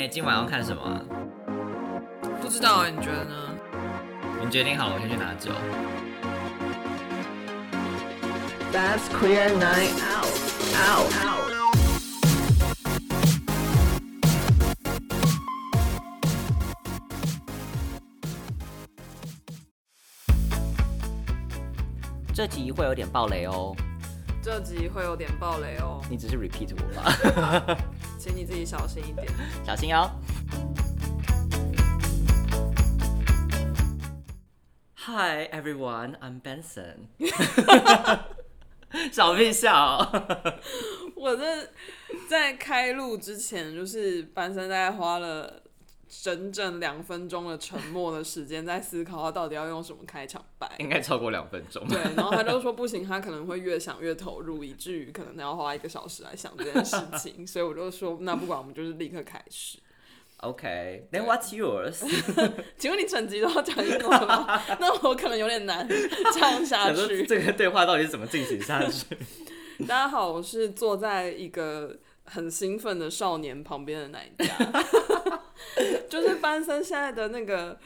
哎、今晚要看什么啊？不知道哎，你觉得呢？你决定好了，我先去拿酒。That's queer night out. Out. Out. 这集会有点暴雷哦，这集会有点暴雷哦，你只是 repeat 我吧，请你自己小心一点。小心哦。Hi everyone, I'm Benson。小屁笑，我这在开录之前，就是班森大概花了整整两分钟的沉默的时间，在思考他到底要用什么开场白。应该超过两分钟。对，然后他就说不行，他可能会越想越投入，以至于可能要花一个小时来想这件事情。所以我就说，那不管，我们就是立刻开始。OK, then what's yours？请问你整集都要讲英文吗？那我可能有点难这样下去。这个对话到底是怎么进行下去？大家好，我是坐在一个很兴奋的少年旁边的那一家，就是班森现在的那个，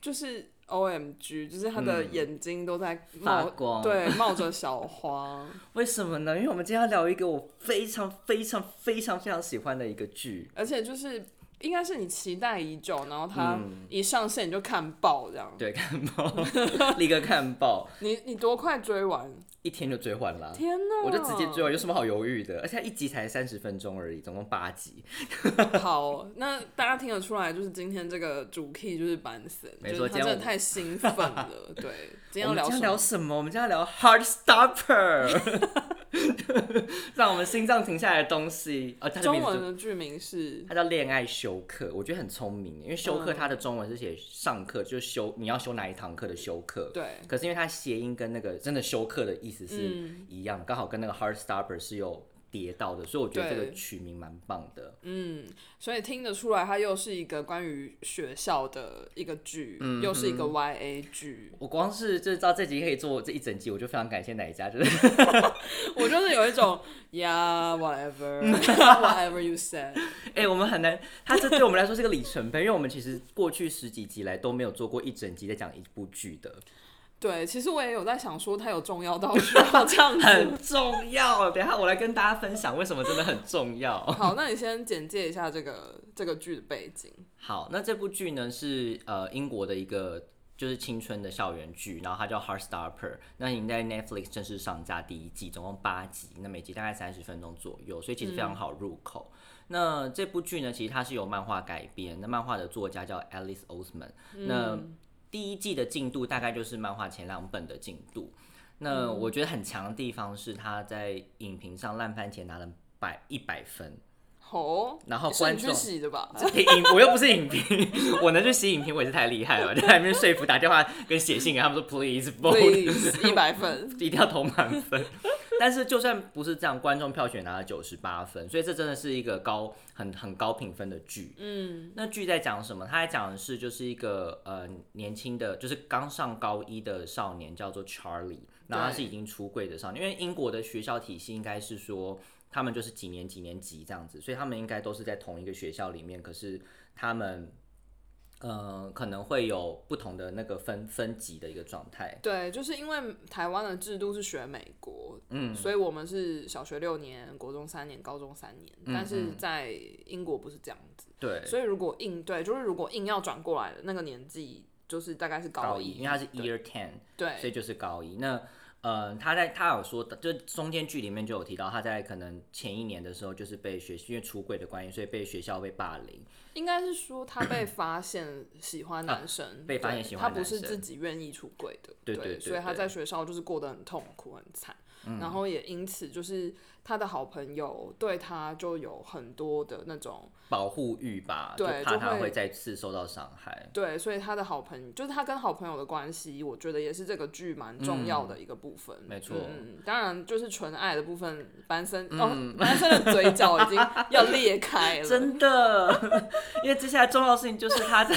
就是 O M G，就是他的眼睛都在冒、发光对，冒着小花。为什么呢？因为我们今天要聊一个我非常非常非常非常喜欢的一个剧。而且就是应该是你期待已久，然后他嗯一上线你就看爆这样。对，看爆，立刻看爆，你你多快追完？一天就追完了。天哪！我就直接追完，有什么好犹豫的？而且它一集才三十分钟而已，总共八集。好，那大家听得出来，就是今天这个主 key 就是班森，没错真的太兴奋了。对，今天要聊什么我们今天聊？什么？我们今天要聊 Heart Stopper，让 我们心脏停下来的东西。呃，它的中文的剧名是它叫恋爱休克，我觉得很聪明，因为休课嗯它的中文是写上课，就是修你要修哪一堂课的休克。对，可是因为它谐音跟那个真的休克的意思是嗯一样，刚、好跟那个 Heart Stopper 是有叠到的，所以我觉得这个取名蛮棒的。嗯，所以听得出来，它又是一个关于学校的一个剧，嗯又是一个 YA 剧。我光是就知道这集可以做这一整集，我就非常感谢哪一家，就是 我就是有一种，Yeah whatever whatever you said。哎、我们很难，它这对我们来说是个里程碑，因为我们其实过去十几集来都没有做过一整集在讲一部剧的，对，其实我也有在想说，它有重要到 需要这样子。很重要。等一下我来跟大家分享为什么真的很重要。好，那你先简介一下这个这个剧的背景。好，那这部剧呢是呃英国的一个就是青春的校园剧，然后它叫《Heartstopper》，那已经在 Netflix 正式上架第一季，总共八集，那每集大概三十分钟左右，所以其实非常好入口。那这部剧呢，其实它是由漫画改编，那漫画的作家叫 Alice Oseman，、那第一季的进度大概就是漫画前两本的进度。那我觉得很强的地方是他在影评上烂番茄拿了百一百分，哦，然后观众洗的吧？影我又不是影评，我能去洗影评，我也是太厉害了，在那边说服打电话跟写信给他们说 please vote，Please，一百分。一定要投满分。但是就算不是这样，观众票选拿了九十八分，所以这真的是一个高很很高评分的剧。嗯，那剧在讲什么？它在讲的是就是一个呃年轻的，就是刚上高一的少年，叫做 Charlie，然后他是已经出柜的少年。因为英国的学校体系应该是说他们就是几年几年级这样子，所以他们应该都是在同一个学校里面，可是他们。呃，可能会有不同的那个分分级的一个状态。对，就是因为台湾的制度是学美国，嗯，所以我们是小学六年，国中三年，高中三年，嗯但是在英国不是这样子。对，所以如果硬对，就是如果硬要转过来的那个年纪，就是大概是高一，因为他是对 Year Ten，对所以就是高一。那呃，他在他有说的，就中间剧里面就有提到，他在可能前一年的时候，就是被学因为出轨的关系，所以被学校被霸凌。应该是说他被发现喜欢男生，啊被发现喜欢他不是自己愿意出轨的，对对对所以他在学校就是过得很痛苦很惨，然后也因此就是他的好朋友对他就有很多的那种保护欲吧，就对怕他会再次受到伤害。对，所以他的好朋友就是他跟好朋友的关系，我觉得也是这个剧蛮重要的一个部分。嗯没错嗯，当然就是纯爱的部分，班森、嗯哦，班森的嘴角已经要裂开了。真的，因为接下来重要的事情就是他在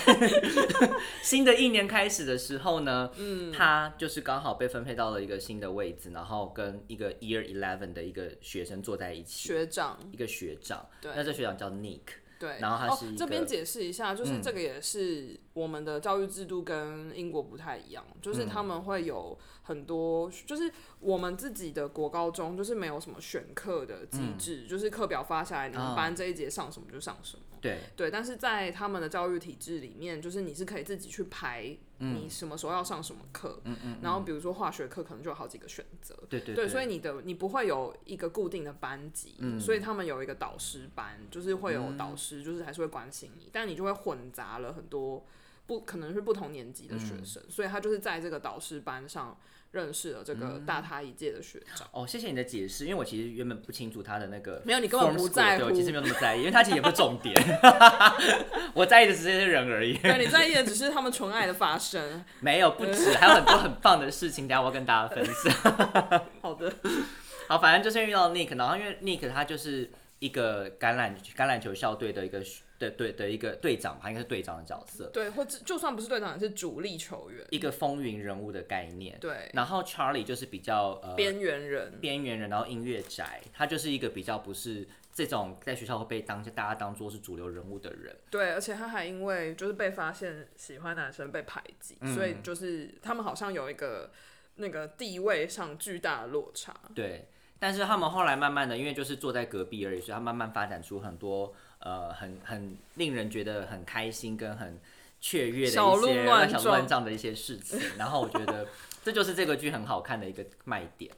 新的一年开始的时候呢，嗯，他就是刚好被分配到了一个新的位置，然后跟一个 Year Eleven 的一个学生坐在一起，学长，一个学长，对那这学长叫 Nick。对，然后它是哦、这边解释一下，就是嗯。这个也是我们的教育制度跟英国不太一样，就是他嗯们会有很多，就是我们自己的国高中就是没有什么选课的机制，就是课表发下来，你们班这一节上什么就上什么。对，对，但是在他们的教育体制里面，就是你是可以自己去排你什么时候要上什么课，嗯嗯，然后比如说化学课可能就有好几个选择，对对对，所以你的你不会有一个固定的班级，嗯。所以他们有一个导师班，就是会有导师，就是还是会关心你，但你就会混杂了很多不可能是不同年级的学嗯。生，所以他就是在这个导师班上认识了这个嗯大他一届的学长。哦，谢谢你的解释，因为我其实原本不清楚他的那个没有你根本不在乎对我其实没有那么在意，因为他其实也不是重点，我在意的只是这些人而已，对，你在意的只是他们纯爱的发生。没有不止，还有很多很棒的事情，等一下我要跟大家分享。好的，好，反正就是遇到 Nick，然后因为 Nick 他就是一个橄榄橄榄球校队的一个的队的一个队长吧，应该是队长的角色，对，或者就算不是队长，也是主力球员。一个风云人物的概念。对，然后 Charlie 就是比较呃边缘人。边缘人，然后音乐宅，他就是一个比较不是这种在学校会被当大家当做是主流人物的人。对，而且他还因为就是被发现喜欢男生被排挤，嗯所以就是他们好像有一个那个地位上巨大的落差。对，但是他们后来慢慢的，因为就是坐在隔壁而已，所以他慢慢发展出很多呃很很令人觉得很开心跟很雀跃的一些小鹿乱撞的一些事情。然后我觉得这就是这个剧很好看的一个卖点。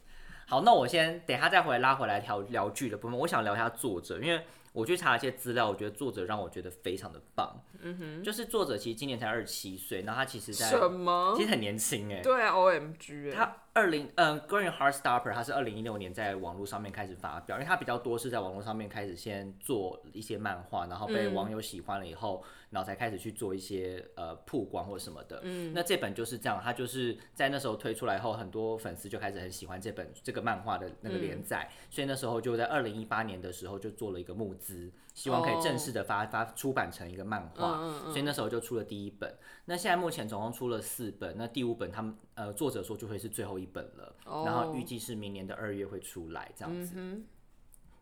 好，那我先等一下再回来拉回来聊聊剧的部分。我想聊一下作者，因为我去查了一些资料，我觉得作者让我觉得非常的棒。嗯哼，就是作者其实今年才二十七岁，然后他其实在什么其？实很年轻哎、对啊，O M G，他二零嗯，关于 Heartstopper，它是二零一六年在网络上面开始发表，因为它比较多是在网络上面开始先做一些漫画，然后被嗯。网友喜欢了以后，然后才开始去做一些呃曝光或什么的。嗯，那这本就是这样，它就是在那时候推出来后，很多粉丝就开始很喜欢这本这个漫画的那个连载，所以那时候就在二零一八年的时候就做了一个募资，希望可以正式的发、发出版成一个漫画，嗯嗯嗯。所以那时候就出了第一本。那现在目前总共出了四本，那第五本他们呃作者说就会是最后一本了，哦。然后预计是明年的二月会出来这样子。嗯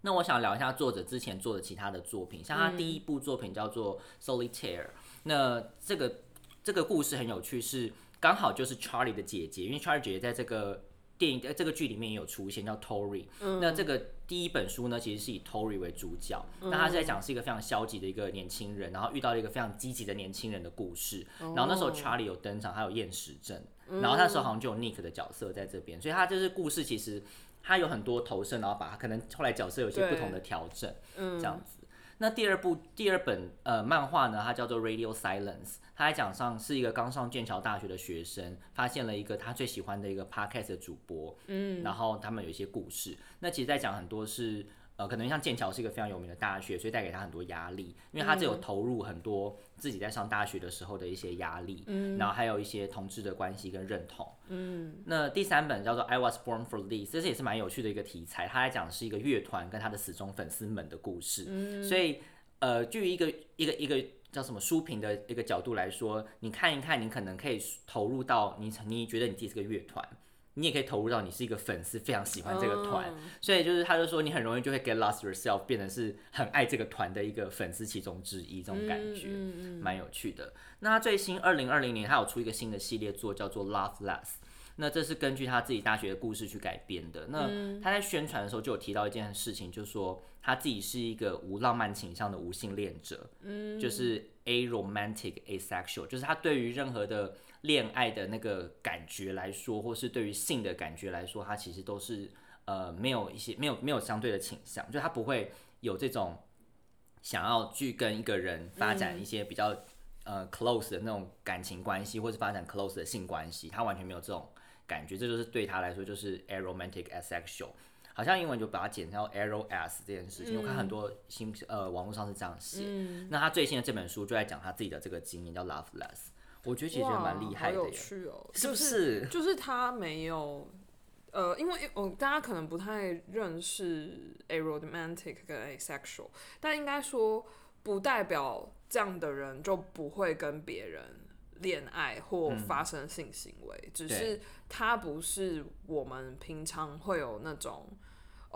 那我想聊一下作者之前做的其他的作品，像他第一部作品叫做《Solitaire》，那这个这个故事很有趣，是刚好就是 Charlie 的姐姐，因为 Charlie 姐姐在这个电影呃这个剧里面也有出现，叫 Tori。那这个第一本书呢，其实是以 Tory 为主角，那他是在讲是一个非常消极的一个年轻人，然后遇到了一个非常积极的年轻人的故事。然后那时候 Charlie 有登场，他有厌食症，然后那时候好像就有 Nick 的角色在这边，所以他就是故事其实他有很多投射，然后把他可能后来角色有些不同的调整，这样子。那第二部第二本呃漫画呢，它叫做《Radio Silence》，它在讲上是一个刚上剑桥大学的学生，发现了一个他最喜欢的一个 podcast 的主播，嗯，然后他们有一些故事。那其实在讲很多是呃，可能像剑桥是一个非常有名的大学，所以带给他很多压力，因为他只有投入很多自己在上大学的时候的一些压力，嗯，然后还有一些同志的关系跟认同，嗯。那第三本叫做《I Was Born for This》，这是也是蛮有趣的一个题材，它在讲的是一个乐团跟他的死忠粉丝们的故事，嗯，所以呃，据一个一个一个叫什么书评的一个角度来说，你看一看，你可能可以投入到你你觉得你自己是个乐团。你也可以投入到你是一个粉丝，非常喜欢这个团，所以就是他就说你很容易就会 get lost yourself，变成是很爱这个团的一个粉丝其中之一，这种感觉蛮、有趣的。那他最新二零二零年他有出一个新的系列作，叫做 Love Less。那这是根据他自己大学的故事去改编的。那他在宣传的时候就有提到一件事情，就是说他自己是一个无浪漫倾向的无性恋者，嗯，就是 aromantic asexual，就是他对于任何的恋爱的那个感觉来说，或是对于性的感觉来说，他其实都是呃没有一些没有没有相对的倾向，就他不会有这种想要去跟一个人发展一些比较、呃 close 的那种感情关系，或是发展 close 的性关系，他完全没有这种感觉，这就是对他来说就是 aromantic asexual。好像英文就把它简称 arrow s 这件事情，我看很多新呃网络上是这样写。那他最新的这本书就在讲他自己的这个经验，叫 Love Less。我觉得其实蛮厉害的好有，趣哦，是不？就是就是他没有，呃，因为我、大家可能不太认识 aromantic 跟 asexual，但应该说不代表这样的人就不会跟别人恋爱或发生性行为，只是他不是我们平常会有那种。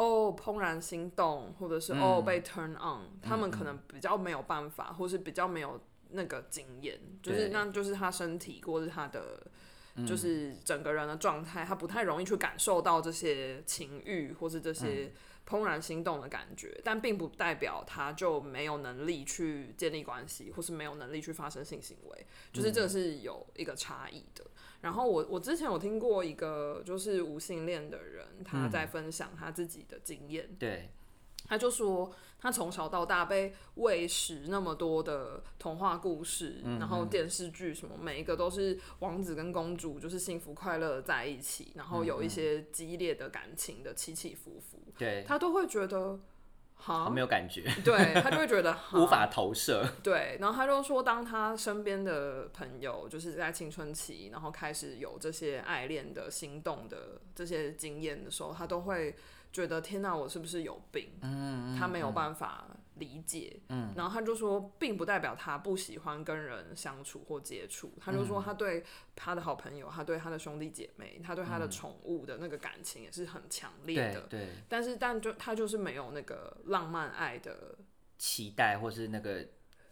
哦怦然心动，或者是、嗯。哦被 turn on，他们可能比较没有办法，或是比较没有那个经验，就是那就是他身体或是他的。嗯。就是整个人的状态，他不太容易去感受到这些情欲或是这嗯。些怦然心动的感觉，但并不代表他就没有能力去建立关系，或是没有能力去发生性行为，就是这是有一个差异的。然后我我之前有听过一个就是无性恋的人，他在分享他自己的经验，对，他就说他从小到大被喂食那么多的童话故事，然后电视剧什么，每一个都是王子跟公主就是幸福快乐在一起，然后有一些激烈的感情的起起伏伏，对，他都会觉得好没，有感觉，对他就会觉得 哈无法投射。对，然后他就说，当他身边的朋友就是在青春期，然后开始有这些爱恋的心动的这些经验的时候，他都会觉得天哪，我是不是有病？嗯，他没有办法理解。嗯，然后他就说，并不代表他不喜欢跟人相处或接触，他就说他对他的好朋友，他对他的兄弟姐妹，他对他的宠物的那个感情也是很强烈的。但是，但就他就是没有那个浪漫爱的期待或是那个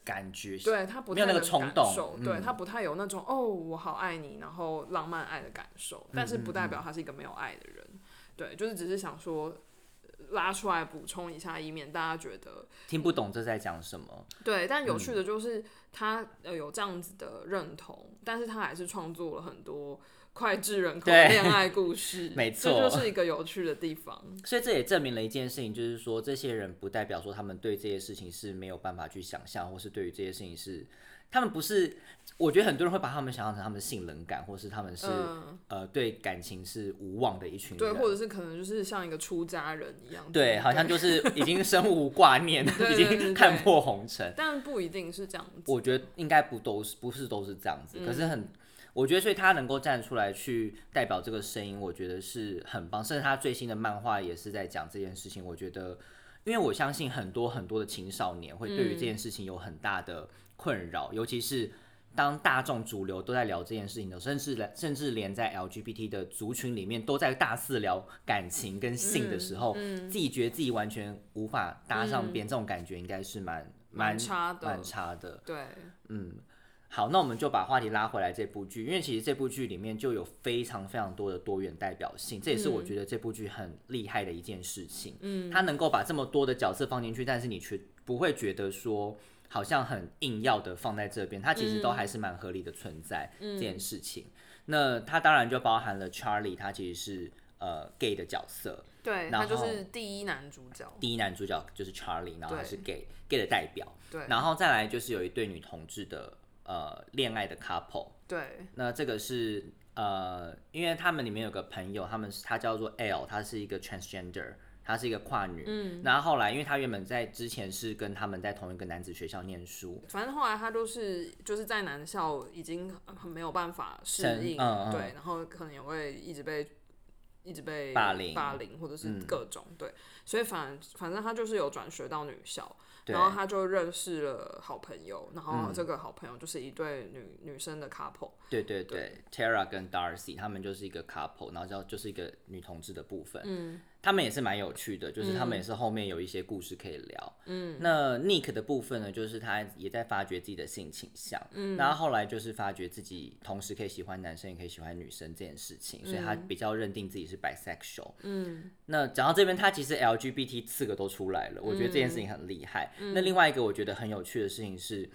感觉，对他不没有那个太能感冲动。受，嗯。对他不太有那种哦，我好爱你，然后浪漫爱的感受，嗯但是不代表他是一个没有爱的人，对，就是只是想说呃拉出来补充一下，以免大家觉得听不懂这在讲什么。对。但嗯有趣的就是他呃有这样子的认同，但是他还是创作了很多脍炙人口的恋爱故 事，没错这就是一个有趣的地方。所以这也证明了一件事情，就是说这些人不代表说他们对这些事情是没有办法去想象，或是对于这些事情是他们不是。我觉得很多人会把他们想象成他们性冷感，或是他们是、嗯呃对感情是无望的一群人。对，或者是可能就是像一个出家人一样，对，好像就是已经身无挂念，已经看破红尘。但不一定是这样子。我觉得应该不都是不是都是这样子，可是很，我觉得所以他能够站出来去代表这个声音，我觉得是很棒。甚至他最新的漫画也是在讲这件事情。我觉得，因为我相信很多很多的青少年会对于这件事情有很大的困扰，尤其是。当大众主流都在聊这件事情的时候，甚至连甚至连在 LGBT 的族群里面都在大肆聊感情跟性的时候，自己觉得自己完全无法搭上边，这种感觉应该是蛮蛮差的蛮差的。对，嗯好，那我们就把话题拉回来这部剧，因为其实这部剧里面就有非常非常多的多元代表性，这也是我觉得这部剧很厉害的一件事情。嗯，它能够把这么多的角色放进去，但是你却不会觉得说好像很硬要的放在这边，它其实都还是蛮合理的存在、这件事情。那它当然就包含了 Charlie，他其实是呃 gay 的角色，对，然他就是第一男主角。第一男主角就是 Charlie，然后他是 gay gay 的代表，对，然后再来就是有一对女同志的呃恋爱的 couple。对，那这个是呃，因为他们里面有个朋友，他们是他叫做 L，他是一个 transgender，他是一个跨女。嗯。然后后来，因为她原本在之前是跟他们在同一个男子学校念书，反正后来她都是就是在男校已经很没有办法适应，嗯嗯。对，然后可能也会一直被一直被霸凌嗯霸凌或者是各种、对，所以反反正他就是有转学到女校，然后他就认识了好朋友，然嗯。后这个好朋友就是一对女女生的 couple，对对对 t a r a 跟 Darcy 他们就是一个 couple，然后就就是一个女同志的部分。嗯，他们也是蛮有趣的，就是他们也是后面有一些故事可以聊。嗯，那 Nick 的部分呢，就是他也在发掘自己的性倾向。嗯，然后后来就是发觉自己同时可以喜欢男生，也可以喜欢女生这件事情，所以他比较认定自己是 bisexual。嗯，那讲到这边，他其实 LGBT 四个都出来了，我觉得这件事情很厉害。那另外一个我觉得很有趣的事情是，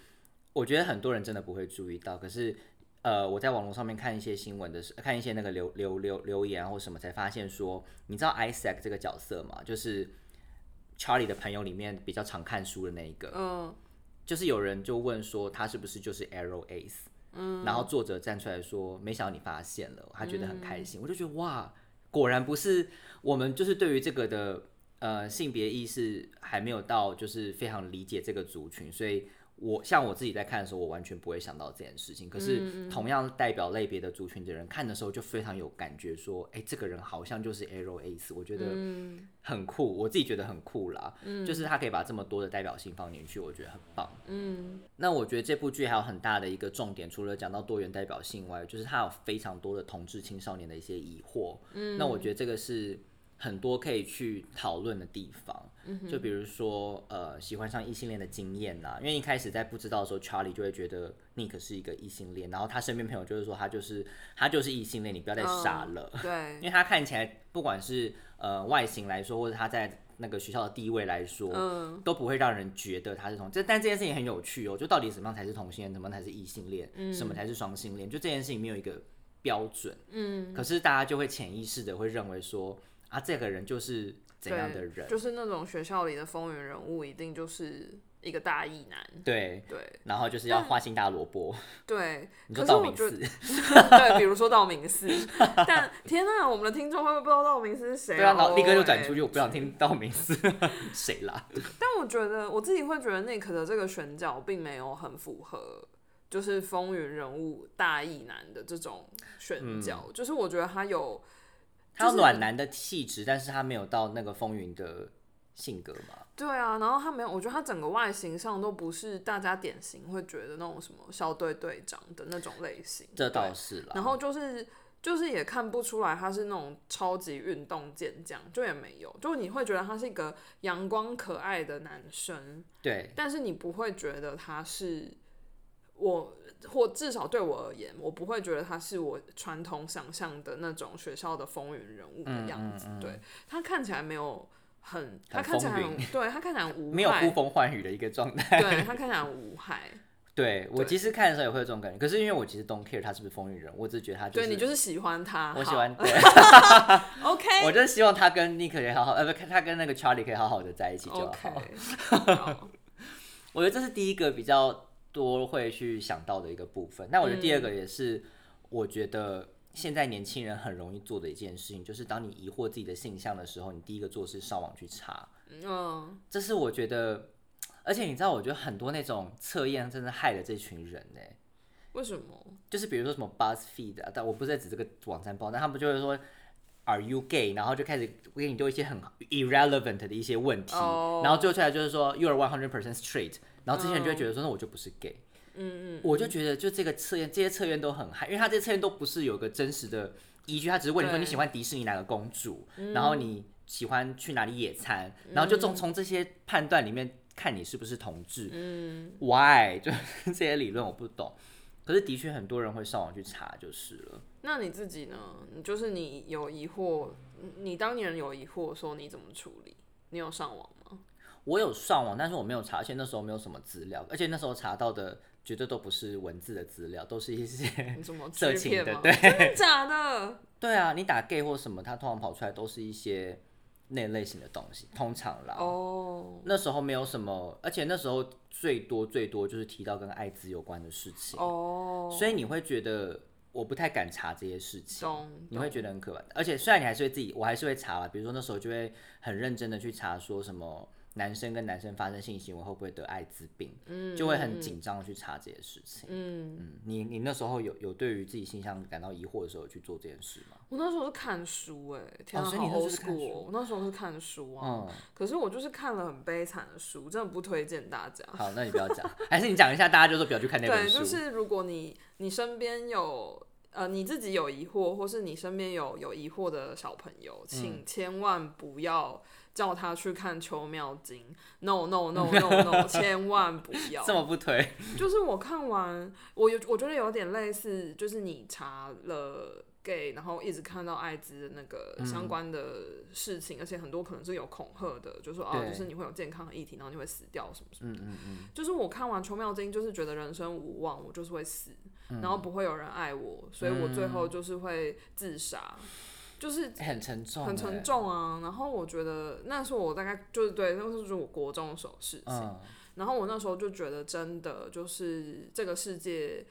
我觉得很多人真的不会注意到，可是。呃，我在网络上面看一些新闻的时，看一些那个留留留留言啊或什么，才发现说，你知道 Isaac 这个角色吗？就是 Charlie 的朋友里面比较常看书的那一个。嗯，就是有人就问说，他是不是就是 Arrow Ace？嗯，然后作者站出来说，没想到你发现了，他觉得很开心。我就觉得哇，果然不是我们就是对于这个的呃性别意识还没有到，就是非常理解这个族群，所以。我像我自己在看的时候，我完全不会想到这件事情。可是同样代表类别的族群的人看的时候，就非常有感觉，说，哎、这个人好像就是 Arrow Ace，我觉得很酷，我自己觉得很酷啦。就是他可以把这么多的代表性放进去，我觉得很棒。嗯，那我觉得这部剧还有很大的一个重点，除了讲到多元代表性外，就是它有非常多的同志青少年的一些疑惑。嗯，那我觉得这个是。很多可以去讨论的地方。就比如说呃，喜欢上异性恋的经验呐、因为一开始在不知道的时候，Charlie 就会觉得 Nick 是一个异性恋，然后他身边朋友就是说他就是他就是异性恋，你不要再傻了。对因，为他看起来不管是呃外形来说，或者他在那个学校的地位来说，嗯都不会让人觉得他是同。这但这件事情很有趣哦，就到底什么样才是同性恋，什么才是异性恋，嗯什么才是双性恋，就这件事情没有一个标准。嗯，可是大家就会潜意识的会认为说啊，这个人就是怎样的人，就是那种学校里的风云人物，一定就是一个大义男。对。对然后就是要花心大萝卜，对，你可说道明寺是我觉得，对，比如说道明寺，但天呐，我们的听众会不会不知道道明寺是谁、对啊，然后立刻就转哦出去，我不想听道明寺谁啦？但我觉得我自己会觉得 Nick 的这个选角并没有很符合，就是风云人物大义男的这种选角，就是我觉得他有他有就暖男的气质，但是他没有到那个风云的性格嘛。对啊，然后他没有，我觉得他整个外形上都不是大家典型会觉得那种什么校队队长的那种类型，这倒是啦。然后就是就是也看不出来他是那种超级运动健将，就也没有，就你会觉得他是一个阳光可爱的男生，对，但是你不会觉得他是我，或至少对我而言，我不会觉得他是我传统想象的那种学校的风云人物的样子。对他看起来没有很，他看起来风很，对他看起来很无害，没有呼风唤雨的一个状态。对他看起来很无害。对我其实看的时候也会有这种感觉，可是因为我其实 don't care 他是不是风云人物，我只是觉得他就是对你就是喜欢他，我喜欢，对，OK 我就是希望他跟 Nick 可以好好，呃，不，他跟那个 Charlie 可以好好的在一起就好。OK，好我觉得这是第一个比较多会去想到的一个部分。那我觉得第二个也是，我觉得现在年轻人很容易做的一件事情，就是当你疑惑自己的性向的时候，你第一个做是上网去查。嗯，这是我觉得，而且你知道，我觉得很多那种测验真的害了这群人呢、为什么？就是比如说什么 BuzzFeed 啊，但我不是在指这个网站报，但他们就会说 Are you gay？然后就开始给你丢一些很 irrelevant 的一些问题哦然后最后出来就是说 You are one hundred percent straight，然后这些人就会觉得说、那我就不是 gay。嗯嗯，我就觉得就这个测验，这些测验都很嗨，因为他这些测验都不是有个真实的依据，他只是问你说你喜欢迪士尼哪个公主，然后你喜欢去哪里野餐，然后就从从这些判断里面看你是不是同志。嗯，Why？就 这些理论我不懂，可是的确很多人会上网去查就是了。那你自己呢？你就是你有疑惑，你当年有疑惑，说你怎么处理？你有上网吗？我有上网，但是我没有查，而且那时候没有什么资料，而且那时候查到的绝对都不是文字的资料，都是一些色？情的对真的假的？对啊，你打 gay 或什么，它通常跑出来都是一些那类型的东西，通常啦。哦，那时候没有什么，而且那时候最多最多就是提到跟艾滋有关的事情，哦，所以你会觉得我不太敢查这些事情，你会觉得很可怕。而且虽然你还是会自己，我还是会查啦，比如说那时候就会很认真的去查说什么男生跟男生发生性行为会不会得艾滋病，嗯就会很紧张的去查这些事情。嗯，嗯，你你那时候有有对于自己性向感到疑惑的时候去做这件事吗？我那时候是看书、哎，天啊，哦所以你好那时候 old school 书哦我那时候是看书啊，嗯，可是我就是看了很悲惨的书，真的不推荐大家。好，那你不要讲，还是你讲一下，大家就说不要去看那本对，就是如果你你身边有呃你自己有疑惑，或是你身边有有疑惑的小朋友，嗯请千万不要叫他去看《秋妙经》，no no no no no，千万不要。这么不推，就是我看完，我有我觉得有点类似，就是你查了 gay，然后一直看到艾滋的那个嗯。相关的事情，而且很多可能是有恐吓的，就说哦，就是你会有健康的议题，然后你会死掉什么什么。嗯嗯嗯，就是我看完《秋妙经》，就是觉得人生无望，我就是会死，嗯。然后不会有人爱我，所以我最后就是会自杀，就是欸很沉重，很沉。重啊。然后我觉得那时候我大概就是对，那时候就是我国中的时候事情。嗯，然后我那时候就觉得，真的就是这个世界，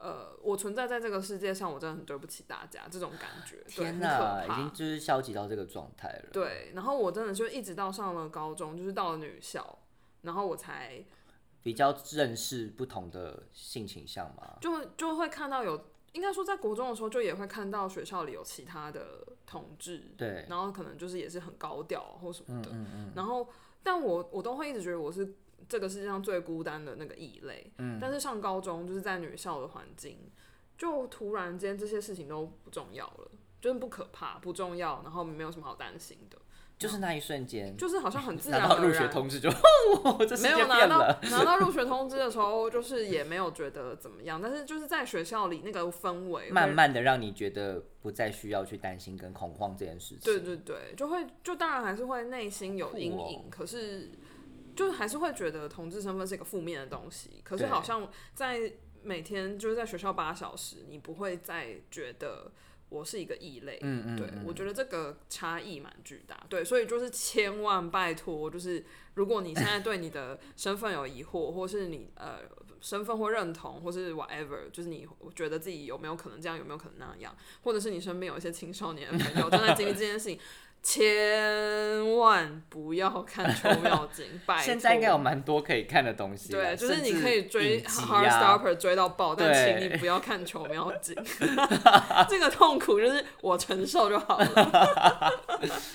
呃，我存在在这个世界上，我真的很对不起大家，这种感觉，对，天很哪，已经就是消极到这个状态了。对。然后我真的就一直到上了高中，就是到了女校，然后我才比较认识不同的性倾向嘛。就就会看到有，应该说在国中的时候，就也会看到学校里有其他的同志，对，然后可能就是也是很高调或什么的，嗯嗯然后但我我都会一直觉得我是这个世界上最孤单的那个异类，嗯。但是上高中就是在女校的环境，就突然间这些事情都不重要了，就是不可怕、不重要，然后没有什么好担心的，就是那一瞬间，就是好像很自然拿到入。学通知就，没有拿到。拿到入学通知的时候，就是也没有觉得怎么样，但是就是在学校里那个氛围，慢慢的让你觉得不再需要去担心跟恐慌这件事情。对对对，就会就当然还是会内心有阴影，可是就还是会觉得同志身份是一个负面的东西。可是好像在每天就是在学校八小时，你不会再觉得我是一个异类。嗯嗯，对，嗯我觉得这个差异蛮巨大。对，所以就是千万拜托，就是如果你现在对你的身份有疑惑，或是你呃身份或认同，或是 whatever，就是你觉得自己有没有可能这样，有没有可能那样，或者是你身边有一些青少年的朋友正在经历这件事情，千万不要看《秋妙景》，拜托。现在应该有蛮多可以看的东西。对，就是你可以追 Heartstopper 追到爆，但请你不要看《球妙景》这个痛苦就是我承受就好了。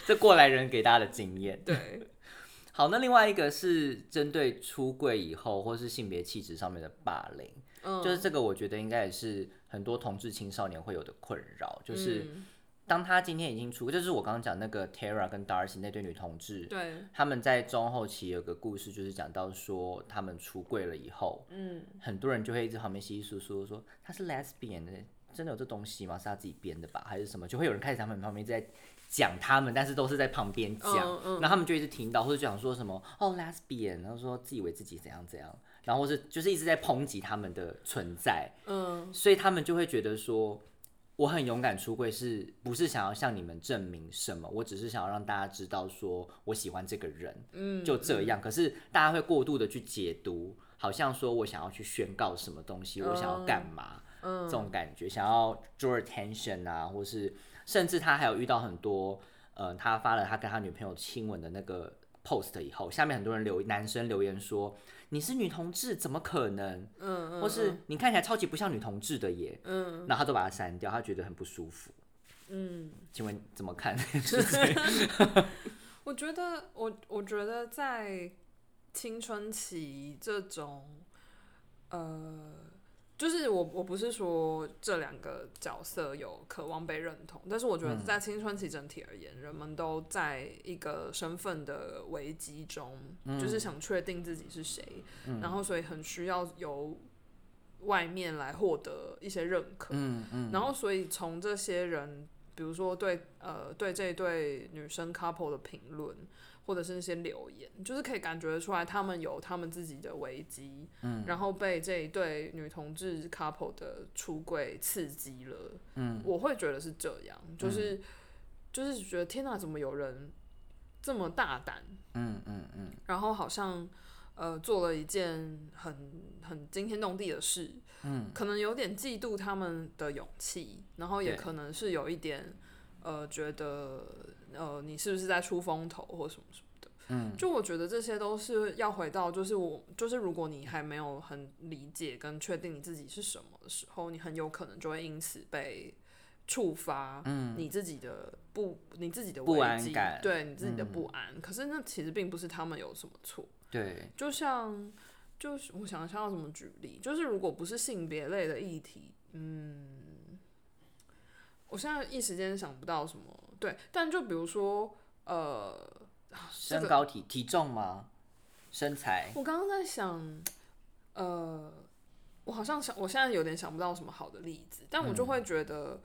这过来人给大家的经验。对，好，那另外一个是针对出柜以后或是性别气质上面的霸凌，嗯，就是这个我觉得应该也是很多同志青少年会有的困扰，就是嗯当他今天已经出，就是我刚刚讲那个 Tara 跟 Darcy 那对女同志，对，他们在中后期有个故事，就是讲到说他们出柜了以后，嗯，很多人就会一直旁边稀稀疏疏说他是 lesbian 的，真的有这东西吗？是他自己编的吧，还是什么？就会有人开始他们旁边在讲他们，但是都是在旁边讲，然后他们就一直听到或者讲说什么哦 lesbian，然后说自以为自己怎样怎样，然后或是就是一直在抨击他们的存在，嗯，所以他们就会觉得说，我很勇敢出柜，是不是想要向你们证明什么？我只是想要让大家知道，说我喜欢这个人，嗯，就这样。可是大家会过度的去解读，好像说我想要去宣告什么东西，我想要干嘛，嗯，这种感觉，想要 draw attention 啊，或是甚至他还有遇到很多，呃，他发了他跟他女朋友亲吻的那个 post 以后，下面很多人留男生留言说。你是女同志，怎么可能？嗯或是你看起来超级不像女同志的耶，嗯然后他都把它删掉，他觉得很不舒服。嗯，请问怎么看？我觉得我我觉得在青春期这种，呃，就是我我不是说这两个角色有渴望被认同，但是我觉得在青春期整体而言，人们都在一个身份的危机中，就是想确定自己是谁，然后所以很需要由外面来获得一些认可，嗯嗯，然后所以从这些人，比如说对呃对这一对女生 couple 的评论，或者是那些留言，就是可以感觉得出来，他们有他们自己的危机，嗯，然后被这一对女同志 couple 的出柜刺激了，嗯，我会觉得是这样，就是、就是觉得天哪，怎么有人这么大胆，嗯嗯嗯，然后好像呃做了一件很很惊天动地的事，嗯，可能有点嫉妒他们的勇气，然后也可能是有一点呃觉得呃你是不是在出风头或什么什么的，嗯，就我觉得这些都是要回到就是我就是如果你还没有很理解跟确定你自己是什么的时候，你很有可能就会因此被。触发嗯。你自己的不，你自己的危机安感。嗯对你自己的不安。可是那其实并不是他们有什么错，对，就像，就是我想一下要怎么举例，就是如果不是性别类的议题，嗯，我现在一时间想不到什么，对，但就比如说，呃，这个身高体体重吗？身材？我刚刚在想，呃，我好像想，我现在有点想不到什么好的例子，但我就会觉得，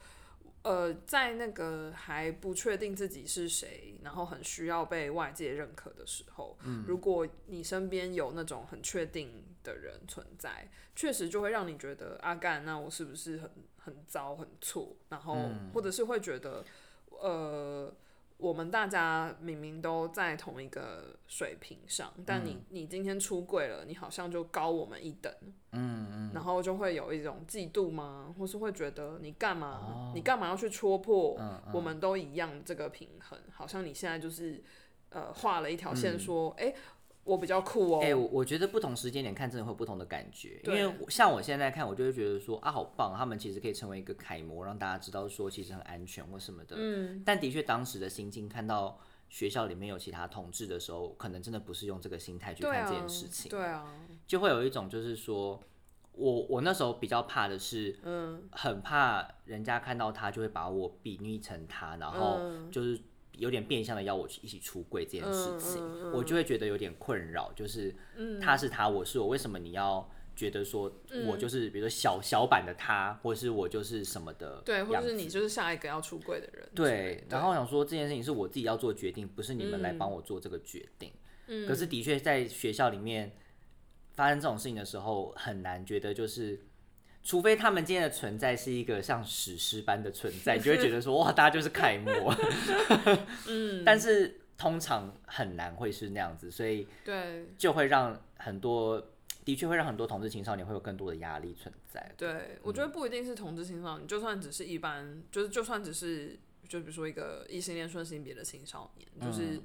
呃，在那个还不确定自己是谁，然后很需要被外界认可的时候，如果你身边有那种很确定的人存在，确实就会让你觉得阿干，那我是不是很很糟很错？然后、或者是会觉得，呃。我们大家明明都在同一个水平上，但你、你今天出柜了，你好像就高我们一等，嗯嗯，然后就会有一种嫉妒吗？或是会觉得你干嘛、你干嘛要去戳破我们都一样这个平衡？好像你现在就是呃画了一条线，说，哎、我比较酷哦，哎、我我觉得不同时间点看真的会有不同的感觉，因为像我现在看，我就会觉得说啊，好棒，他们其实可以成为一个楷模，让大家知道说其实很安全或什么的。嗯，但的确当时的心境，看到学校里面有其他同志的时候，可能真的不是用这个心态去看这件事情，对啊，就会有一种就是说。我我那时候比较怕的是，嗯。很怕人家看到他就会把我比拟成他，然后嗯。就是有点变相的要我去一起出柜这件事情，嗯嗯嗯我就会觉得有点困扰，就是他是他，我是我，为什么你要觉得说我嗯就是比如说小小版的他，或者是我就是什么的对，或者是你就是下一个要出柜的人对的，然后我想说这件事情是我自己要做决定，不是你们来嗯帮我做这个决定。可是的确在学校里面发生这种事情的时候，很难觉得就是。除非他们今天的存在是一个像史诗般的存在，你就会觉得说哇，大家就是楷模。嗯，但是通常很难会是那样子，所以对就会让很多，的确会让很多同志青少年会有更多的压力存在。对，我觉得不一定是同志青少年，就算只是一般，就是就算只是就比如说一个异性恋顺性别的青少年，就是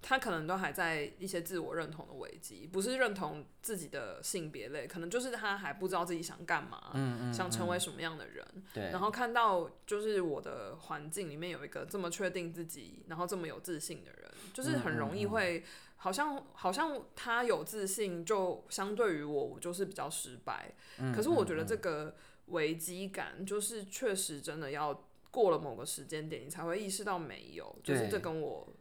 他可能都还在一些自我认同的危机，不是认同自己的性别类，可能就是他还不知道自己想干嘛，想成为什么样的人。对，然后看到就是我的环境里面有一个这么确定自己，然后这么有自信的人，就是很容易会。好像好像他有自信，就相对于我，我就是比较失败。可是我觉得这个危机感，就是确实真的要过了某个时间点，你才会意识到没有，就是这跟我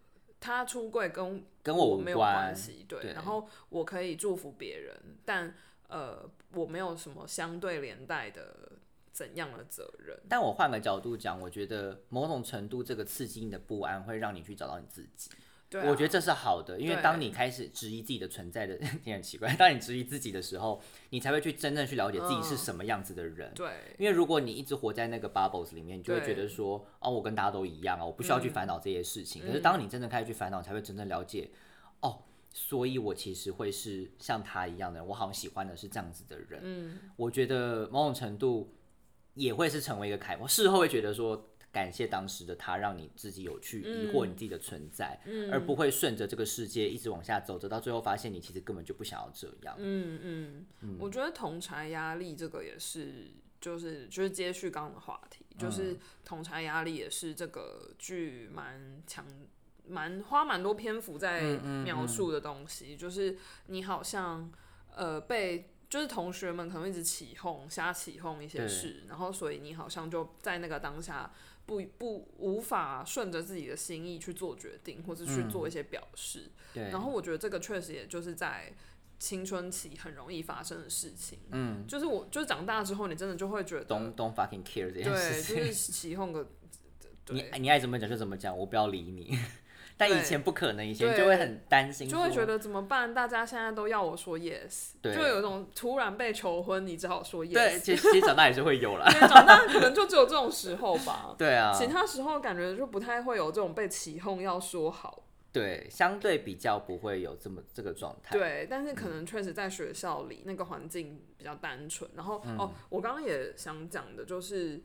他出柜跟跟我没有关关系，对然后我可以祝福别人，但呃，我没有什么相对连带的怎样的责任。但我换个角度讲，我觉得某种程度这个刺激你的不安会让你去找到你自己。对、啊，我觉得这是好的，因为当你开始质疑自己的存在的，有点奇怪。当你质疑自己的时候，你才会去真正去了解自己是什么样子的人。对因为如果你一直活在那个 bubbles 里面，你就会觉得说，哦，我跟大家都一样啊，我不需要去烦恼这些事情。可是当你真正开始去烦恼，才会真正了解，哦，所以我其实会是像他一样的人，我好像喜欢的是这样子的人。嗯，我觉得某种程度也会是成为一个楷模。事后会觉得说。感谢当时的他，让你自己有去疑惑你自己的存在，而不会顺着这个世界一直往下走，走到最后发现你其实根本就不想要这样。嗯嗯，我觉得同柴压力这个也是，就是就是接续刚刚的话题，就是同柴压力也是这个剧蛮强。蛮花蛮多篇幅在描述的东西，就是你好像呃被就是同学们可能一直起哄，瞎起哄一些事，然后所以你好像就在那个当下不不无法顺着自己的心意去做决定，或是去做一些表示。对，然后我觉得这个确实也就是在青春期很容易发生的事情。嗯，就是我就是长大之后，你真的就会觉得，don't don't fucking care 这件对，事情。就是 起哄个，你，你爱怎么讲就怎么讲，我不要理你。但对以前不可能，以前对就会很担心，就会觉得怎么办？大家现在都要我说 yes，对就有一种突然被求婚，你只好说 yes。对，其实其实长大也是会有啦。对，长大可能就只有这种时候吧。对啊，其他时候感觉就不太会有这种被起哄要说好。对，相对比较不会有这么这个状态。对，但是可能确实在学校里那个环境比较单纯。然后、嗯哦，我刚刚也想讲的就是，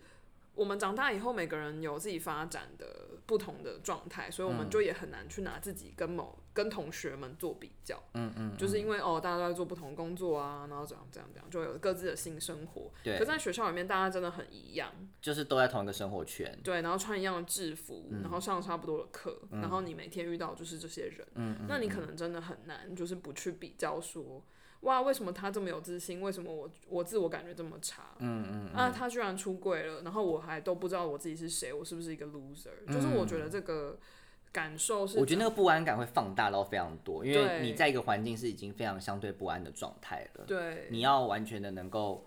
我们长大以后每个人有自己发展的不同的状态，所以我们嗯就也很难去拿自己跟某跟同学们做比较。嗯嗯，就是因为哦，大家都在做不同工作啊，然后怎样怎样怎样，就有各自的性生活。对可在学校里面，大家真的很一样。就是都在同一个生活圈。对，然后穿一样的制服，嗯然后上差不多的课，然后你每天遇到就是这些人，嗯那你可能真的很难，就是不去比较说，哇，为什么他这么有自信？为什么我我自我感觉这么差？嗯嗯啊，他居然出轨了，然后我还都不知道我自己是谁，我是不是一个 loser？、就是我觉得这个感受是，嗯我觉得那个不安感会放大到非常多，因为你在一个环境是已经非常相对不安的状态了。对你要完全的能够，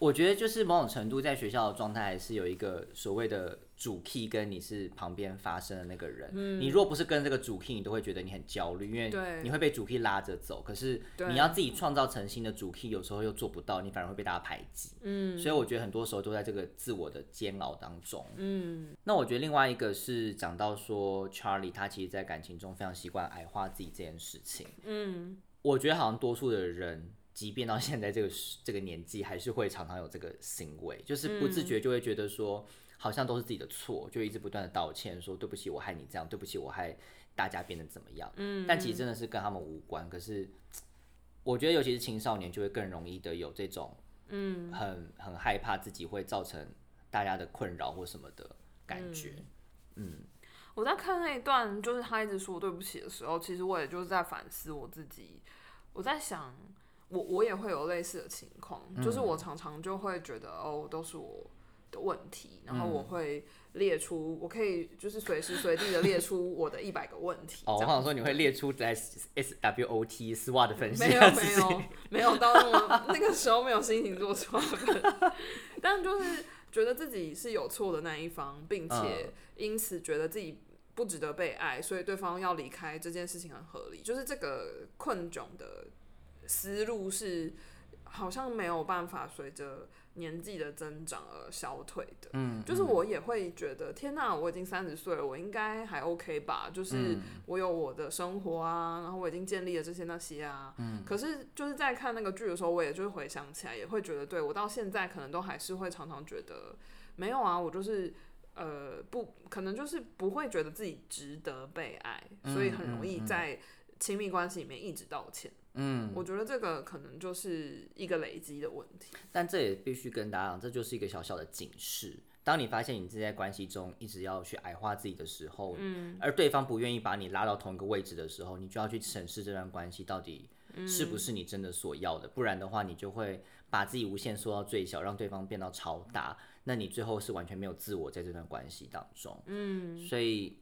我觉得就是某种程度在学校的状态还是有一个所谓的主 key 跟你是旁边发生的那个人。你如果不是跟这个主 key，你都会觉得你很焦虑，因为对你会被主 key 拉着走。可是你要自己创造成新的主 key，有时候又做不到，你反而会被大家排挤。嗯，所以我觉得很多时候都在这个自我的煎熬当中。嗯，那我觉得另外一个是讲到说，Charlie 他其实在感情中非常习惯矮化自己这件事情。嗯，我觉得好像多数的人，即便到现在这个这个年纪，还是会常常有这个行为，就是不自觉就会觉得说，好像都是自己的错，就一直不断的道歉，说对不起，我害你这样，对不起，我害大家变得怎么样。嗯，但其实真的是跟他们无关。可是我觉得，尤其是青少年，就会更容易的有这种，嗯，很很害怕自己会造成大家的困扰或什么的感觉。嗯我在看那一段，就是他一直说对不起的时候，其实我也就是在反思我自己。我在想，我我也会有类似的情况，就是我常常就会觉得哦，都是我的问题，然后我会列出，我可以就是随时随地的列出我的一百个问题。哦，我这样想说你会列出在 S W O T SWOT 分析，没有没有没有到那么那个时候没有心情做错的，但就是觉得自己是有错的那一方，并且因此觉得自己不值得被爱，所以对方要离开这件事情很合理。就是这个困窘的思路是好像没有办法随着年纪的增长而消退的。嗯，就是我也会觉得，天哪，我已经三十岁了，我应该还 OK 吧？就是嗯我有我的生活啊，然后我已经建立了这些那些啊。嗯。可是就是在看那个剧的时候，我也就是回想起来，也会觉得，对我到现在可能都还是会常常觉得，没有啊，我就是呃不可能就是不会觉得自己值得被爱，所以很容易在亲密关系里面一直道歉。嗯，我觉得这个可能就是一个累积的问题。但这也必须跟大家讲，这就是一个小小的警示。当你发现你自己在关系中一直要去矮化自己的时候，嗯，而对方不愿意把你拉到同一个位置的时候，你就要去审视这段关系到底是不是你真的所要的。不然的话，你就会把自己无限缩到最小，让对方变到超大。那你最后是完全没有自我在这段关系当中。嗯，所以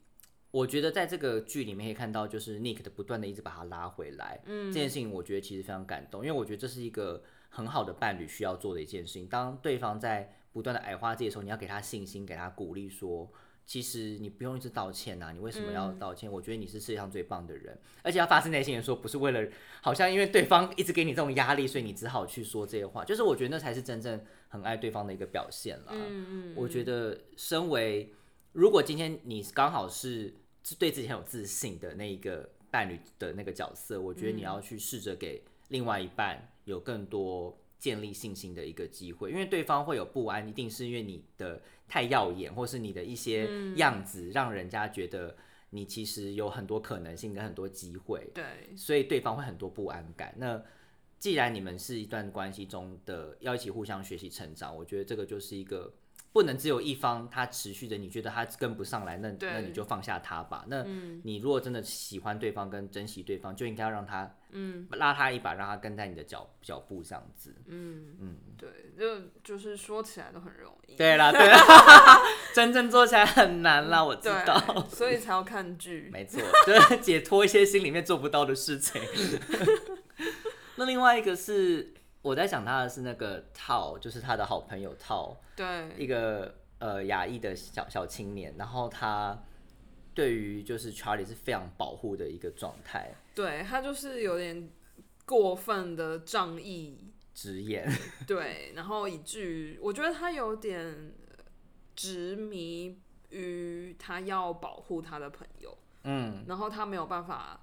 我觉得在这个剧里面可以看到，就是 Nick 的不断的一直把他拉回来。嗯，这件事情我觉得其实非常感动，因为我觉得这是一个很好的伴侣需要做的一件事情。当对方在不断的矮化自己的时候，你要给他信心，给他鼓励，说其实你不用一直道歉呐、你为什么要道歉？我觉得你是世界上最棒的人，而且要发自内心的说，不是为了好像因为对方一直给你这种压力，所以你只好去说这些话。就是我觉得那才是真正很爱对方的一个表现啦。嗯嗯，我觉得身为如果今天你刚好是是对自己很有自信的那一个伴侣的那个角色，我觉得你要去试着给另外一半有更多建立信心的一个机会，因为对方会有不安，一定是因为你的太耀眼，或是你的一些样子，让人家觉得你其实有很多可能性跟很多机会，对，所以对方会很多不安感。那既然你们是一段关系中的要一起互相学习成长，我觉得这个就是一个不能只有一方他持续的，你觉得他跟不上来，那那你就放下他吧。那你如果真的喜欢对方跟珍惜对方，就应该要让他嗯拉他一把，让他跟在你的脚脚步这样子。对，就就是说起来都很容易。对啦，对啦，真正做起来很难啦，我知，道。所以才要看剧。没错，就是解脱一些心里面做不到的事情。那另外一个是我在想他的是那个套，就是他的好朋友套，对一，个呃亚裔的小小青年，然后他对于就是 Charlie 是非常保护的一个状态，对他就是有点过分的仗义，直言，对，然后以至于我觉得他有点呃执迷于他要保护他的朋友，嗯，然后他没有办法。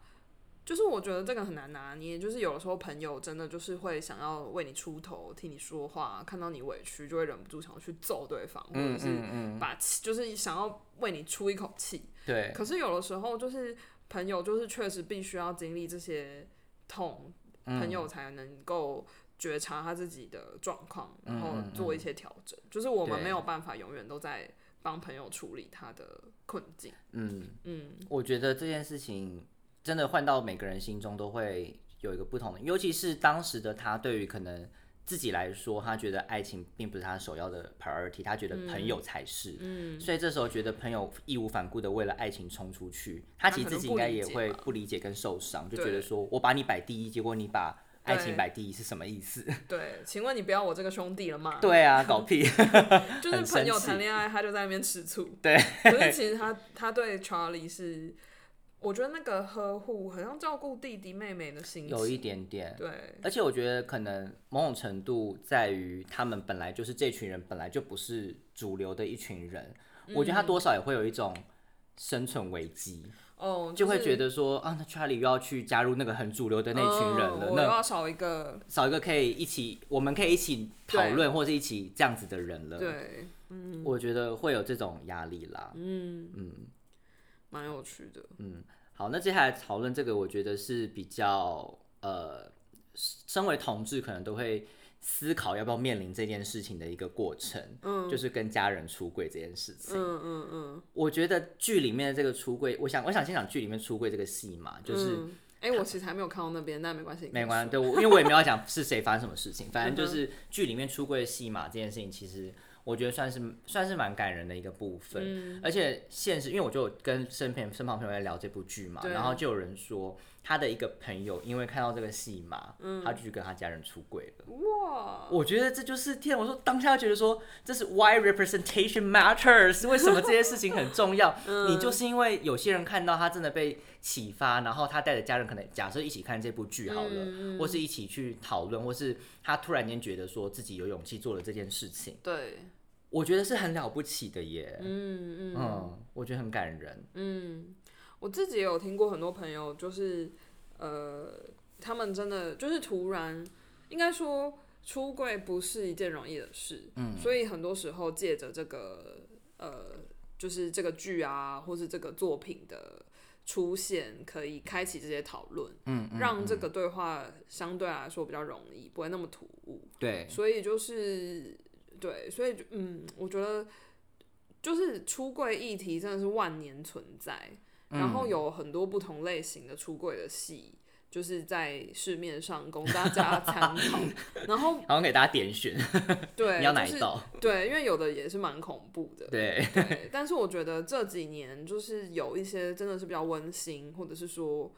就是我觉得这个很难拿捏，就是有的时候朋友真的就是会想要为你出头，替你说话，看到你委屈就会忍不住想要去揍对方，或者嗯是把气，就是想要为你出一口气。对，可是有的时候，就是朋友，就是确实必须要经历这些痛，嗯朋友才能够觉察他自己的状况，然后做一些调整。就是我们没有办法永远都在帮朋友处理他的困境。嗯，嗯，我觉得这件事情真的换到每个人心中都会有一个不同的，尤其是当时的他，对于可能自己来说，他觉得爱情并不是他首要的 priority，他觉得朋友才是。嗯，所以这时候觉得朋友义无反顾的为了爱情冲出去，他其实自己应该也会不理解跟受伤，就觉得说我把你摆第一，结果你把爱情摆第一是什么意思？对，请问你不要我这个兄弟了吗？对啊，搞屁！就是朋友谈恋爱，他就在那边吃醋。对，可是其实他他对 Charlie 是，我觉得那个呵护，好像照顾弟弟妹妹的心情。有一点点。对，而且我觉得可能某种程度在于他们本来就是这群人本来就不是主流的一群人，我觉得他多少也会有一种生存危机，哦，就会觉得说啊，那 Charlie 又要去加入那个很主流的那群人了，嗯我要少一个，少一个可以一起，我们可以一起讨论或者一起这样子的人了。，对，我觉得会有这种压力啦。嗯，嗯蛮有趣的。嗯，好，那接下来讨论这个，我觉得是比较呃，身为同志可能都会思考要不要面临这件事情的一个过程，嗯就是跟家人出柜这件事情。嗯嗯嗯，我觉得剧里面的这个出柜，我想我想先讲剧里面出柜这个戏嘛，就是、嗯哎、我其实还没有看到那边，但没关系，没关系，对，我因为我也没有讲是谁发生什么事情，反正就是剧里面出柜的戏嘛这件事情，其实我觉得算是算是蛮感人的一个部分。嗯而且现实，因为我就跟身边身旁朋友在聊这部剧嘛，然后就有人说他的一个朋友因为看到这个戏嘛，嗯他就去跟他家人出轨了。哇，我觉得这就是天，我说当下觉得说这是 why representation matters，为什么这些事情很重要？嗯你就是因为有些人看到他真的被启发，然后他带着家人可能假设一起看这部剧好了，嗯或是一起去讨论，或是他突然间觉得说自己有勇气做了这件事情，对，我觉得是很了不起的耶。嗯嗯嗯，我觉得很感人。嗯，我自己也有听过很多朋友，就是呃，他们真的就是突然，应该说出柜不是一件容易的事，嗯，所以很多时候借着这个呃，就是这个剧啊，或是这个作品的出现，可以开启这些讨论，嗯，嗯让这个对话相对来说比较容易，不会那么突兀。对，所以就是对，所以就嗯，我觉得就是出柜议题真的是万年存在，然后有很多不同类型的出柜的戏，就是在市面上供大家参考。然后好像给大家点选，对，你要哪就是一道？对，因为有的也是蛮恐怖的。对，对，但是我觉得这几年就是有一些真的是比较温馨，或者是说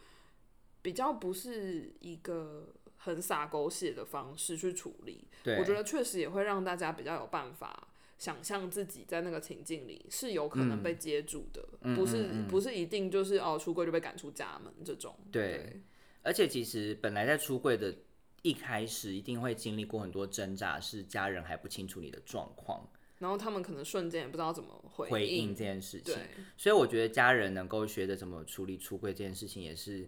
比较不是一个很洒狗血的方式去处理。我觉得确实也会让大家比较有办法想象自己在那个情境里是有可能被接住的，嗯不是、嗯嗯不是一定就是哦出柜就被赶出家门这种。对而且其实本来在出柜的一开始，一定会经历过很多挣扎，是家人还不清楚你的状况，然后他们可能瞬间也不知道怎么回回应这件事情。，所以我觉得家人能够学着怎么处理出柜这件事情，也是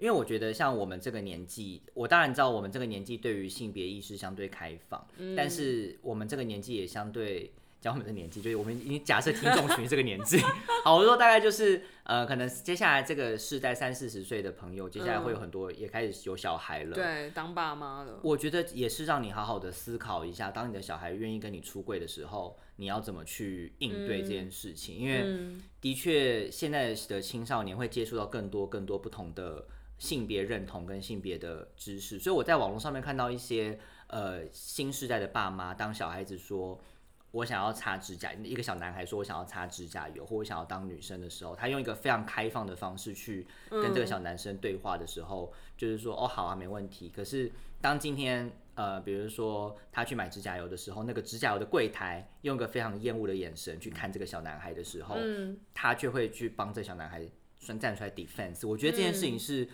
因为我觉得像我们这个年纪，我当然知道我们这个年纪对于性别意识相对开放，嗯但是我们这个年纪也相对。讲我们的年纪，就是我们已经假设听众群这个年纪，好，我说大概就是呃，可能接下来这个是在三四十岁的朋友，接下来会有很多也开始有小孩了，对，当爸妈了，我觉得也是让你好好的思考一下，当你的小孩愿意跟你出柜的时候，你要怎么去应对这件事情。因为嗯的确，现在的青少年会接触到更多更多不同的性别认同跟性别的知识，所以我在网络上面看到一些呃新时代的爸妈，当小孩子说。我想要擦指甲，一个小男孩说：“我想要擦指甲油，或我想要当女生的时候，他用一个非常开放的方式去跟这个小男生对话的时候，就是说，哦，好啊，没问题。可是当今天呃，比如说他去买指甲油的时候，那个指甲油的柜台用一个非常厌恶的眼神去看这个小男孩的时候，嗯他却会去帮这小男孩算站出来 defense。我觉得这件事情是，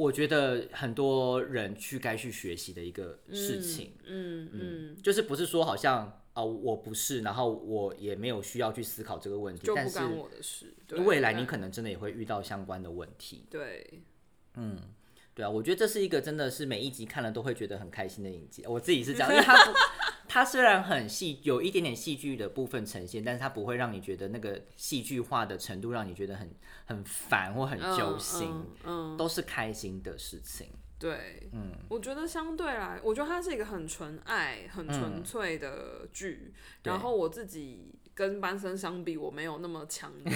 我觉得很多人去该去学习的一个事情。嗯嗯，就是不是说好像啊、我不是，然后我也没有需要去思考这个问题，但是就不干我的事。对未来你可能真的也会遇到相关的问题。对，嗯对啊，我觉得这是一个真的是每一集看了都会觉得很开心的影集。我自己是这样，因为它不，它虽然很戏，有一点点戏剧的部分呈现，但是它不会让你觉得那个戏剧化的程度让你觉得很很烦或很揪心，嗯嗯都是开心的事情。对，嗯，我觉得相对来，我觉得它是一个很纯爱、很纯粹的剧。嗯然后我自己跟班生相比，我没有那么强的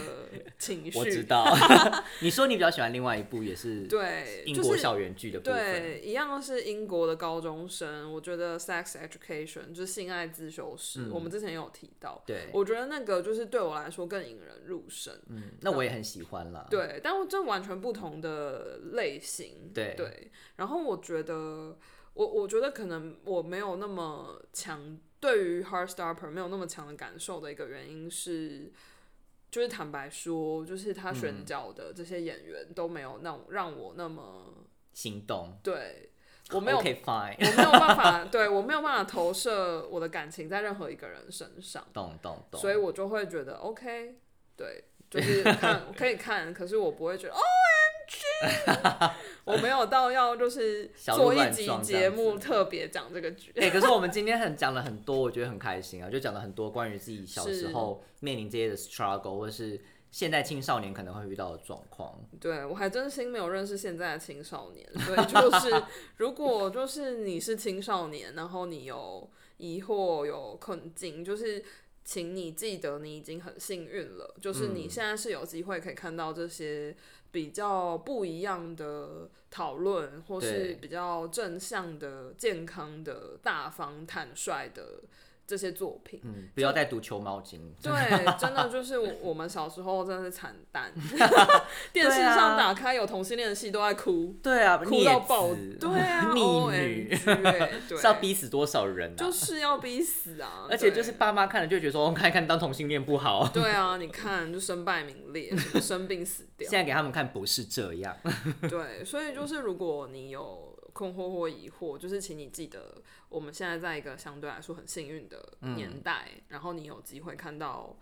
情绪。我知道，你说你比较喜欢另外一部也是对，英就是国校园剧的部分，对，一样是英国的高中生。我觉得《Sex Education》就是性爱自修室，我们之前也有提到。嗯对，我觉得那个就是对我来说更引人入胜。嗯，那我也很喜欢啦。对，但我这完全不同的类型。对对，然后我觉得，我我觉得可能我没有那么强，对于《Heartstopper》没有那么强的感受的一个原因是，就是坦白说，就是他嗯选角的这些演员都没有让让我那么心动，对。我没有我没有办法，对我没有办法投射我的感情在任何一个人身上，懂懂懂。所以我就会觉得 OK，对，就是看 可以看，可是我不会觉得 我没有到要就是做一集节目特别讲这个剧。哎、可是我们今天很讲了很多，我觉得很开心啊，就讲了很多关于自己小时候面临这些的 struggle，或者是现在青少年可能会遇到的状况。对我还真心没有认识现在的青少年，所以就是如果就是你是青少年，然后你有疑惑、有困境，就是请你记得你已经很幸运了，就是你嗯。现在是有机会可以看到这些比较不一样的讨论，或是比较正向的、健康的、大方坦率的这些作品。嗯，不要再读球毛巾。对，真的就是我我们小时候真的是惨淡，电视上打开有同性恋的戏都在哭，对啊，哭到爆。子对啊，对，是要逼死多少人啊？就是要逼死啊！而且就是对爸妈看了就觉得说，哦看一看当同性恋不好。对啊，你看就身败名裂，生病死掉现，在给他们看不是这样。对，所以就是如果你有困惑或疑惑，就是请你记得，我们现在在一个相对来说很幸运的嗯年代，然后你有机会看到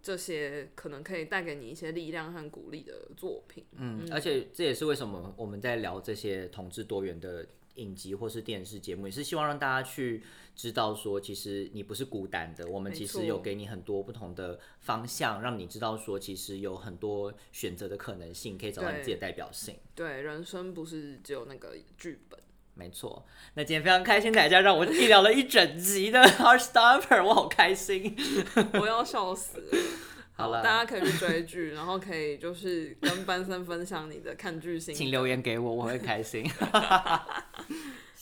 这些可能可以带给你一些力量和鼓励的作品。嗯，而且这也是为什么我们在聊这些同志多元的影集或是电视节目，也是希望让大家去知道说，其实你不是孤单的，我们其实有给你很多不同的方向，让你知道说，其实有很多选择的可能性，可以找到你自己的代表性。对，人生不是只有那个剧本。没错，那今天非常开心，大家让我一聊了一整集的 Heartstopper，我好开心。我要笑死了。好了大家可以去追剧，然后可以就是跟班森分享你的看剧心得。请留言给我，我会开心。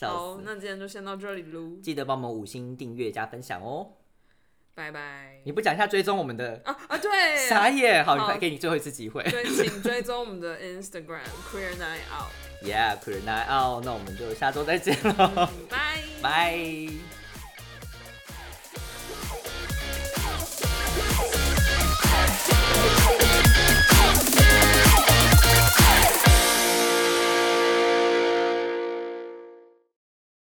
好，那今天就先到这里喽，记得帮我们五星订阅加分享哦。拜拜。你不讲一下追踪我们的啊啊，对，傻眼，好，给你最后一次机会。对，请追踪我们的 Instagram Queer Night Out，Yeah，Queer Night Out，那我们就下周再见了，拜拜。